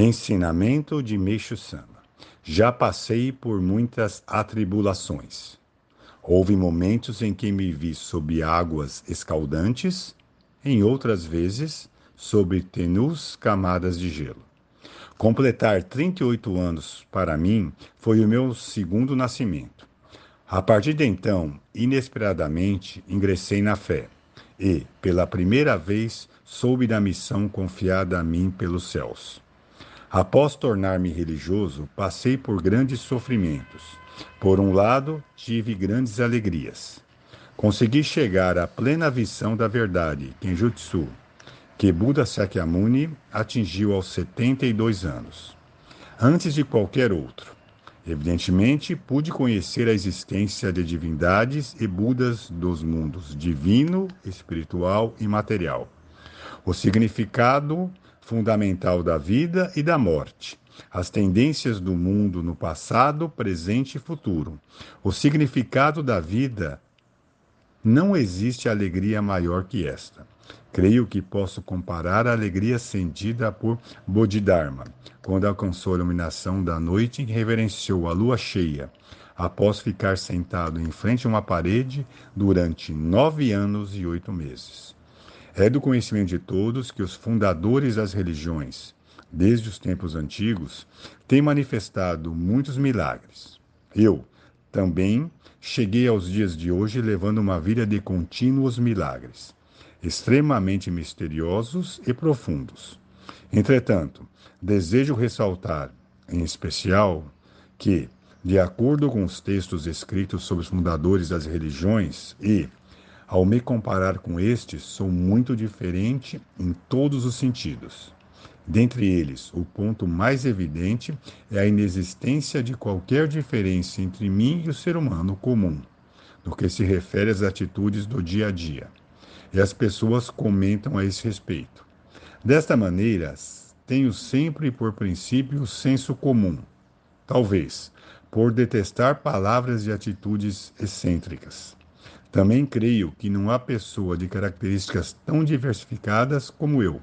Ensinamento de Meixo Sama. Já passei por muitas atribulações. Houve momentos em que me vi sob águas escaldantes, em outras vezes sob tenus camadas de gelo. Completar 38 anos para mim foi o meu segundo nascimento. A partir de então, inesperadamente, ingressei na fé e, pela primeira vez, soube da missão confiada a mim pelos céus. Após tornar-me religioso, passei por grandes sofrimentos. Por um lado, tive grandes alegrias. Consegui chegar à plena visão da verdade, Kenjutsu, que Buda Sakyamuni atingiu aos 72 anos. Antes de qualquer outro. Evidentemente, pude conhecer a existência de divindades e Budas dos mundos divino, espiritual e material. O significado fundamental da vida e da morte, as tendências do mundo no passado, presente e futuro. O significado da vida não existe alegria maior que esta. Creio que posso comparar a alegria sentida por Bodhidharma, quando alcançou a iluminação da noite e reverenciou a lua cheia, após ficar sentado em frente a uma parede durante nove anos e oito meses. É do conhecimento de todos que os fundadores das religiões, desde os tempos antigos, têm manifestado muitos milagres. Eu, também, cheguei aos dias de hoje levando uma vida de contínuos milagres, extremamente misteriosos e profundos. Entretanto, desejo ressaltar, em especial, que, de acordo com os textos escritos sobre os fundadores das religiões e, ao me comparar com estes, sou muito diferente em todos os sentidos. Dentre eles, o ponto mais evidente é a inexistência de qualquer diferença entre mim e o ser humano comum, no que se refere às atitudes do dia a dia. E as pessoas comentam a esse respeito. Desta maneira, tenho sempre por princípio o senso comum, talvez por detestar palavras e atitudes excêntricas. Também creio que não há pessoa de características tão diversificadas como eu.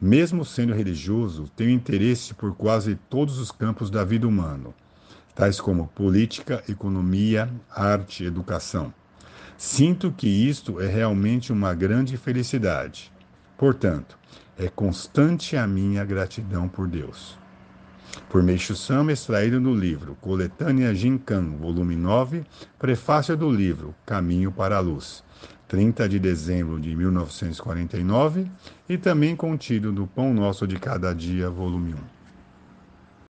Mesmo sendo religioso, tenho interesse por quase todos os campos da vida humana, tais como política, economia, arte, educação. Sinto que isto é realmente uma grande felicidade. Portanto, é constante a minha gratidão por Deus por Meixo Sama, extraído do livro Coletânea Jinkan, volume 9, prefácio do livro Caminho para a Luz, 30 de dezembro de 1949, e também contido no Pão Nosso de Cada Dia, volume 1.